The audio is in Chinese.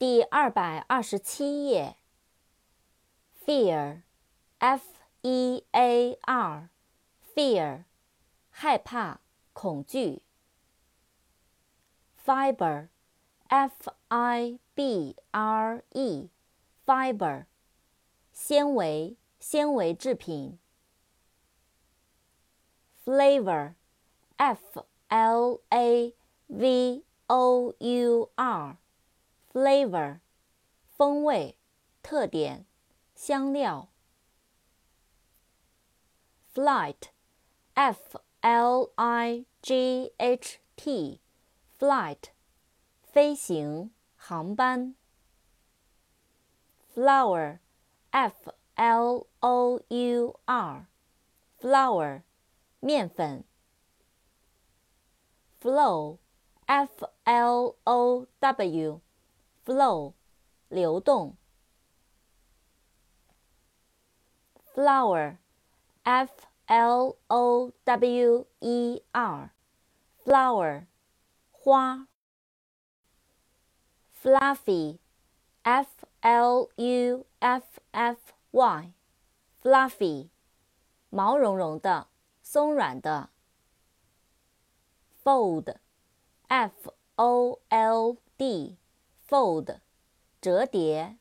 第二百二十七页。fear，f-e-a-r，fear，害怕、恐惧。fiber，f-i-b-r-e，fiber，纤维、纤维制品。Flavor, f-l-a-v-o-u-r flavor，f-l-a-v-o-u-r，flavor，风味、特点、香料。flight，f-l-i-g-h-t，flight，飞行、航班。flour，f-l-o-u-r，flour，面粉。 Flow，流动。flower，f-l-o-w-e-r，flower，花。fluffy，f-l-u-f-f-y，fluffy，毛茸茸的，松软的。Fold，f o l d Fold，折叠。